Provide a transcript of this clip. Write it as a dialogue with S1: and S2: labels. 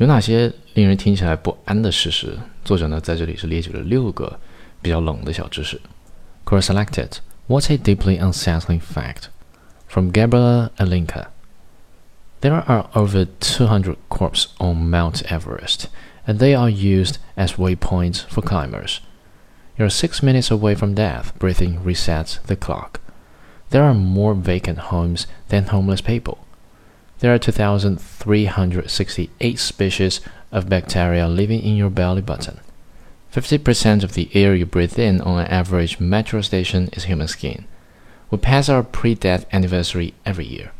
S1: 有哪些令人听起来不安的事实？作者呢在这里是列举了六个比较冷的小知识。Quora selected. What's a deeply unsettling fact? From Gabriela Ilinca. There are over 200 corpses on Mount Everest, and they are used as waypoints for climbers. You're six minutes away from death, breathing resets the clock. There are more vacant homes than homeless people. There are 2,368 species of bacteria living in your belly button. 50% of the air you breathe in on an average metro station is human skin. We pass our pre death anniversary every year.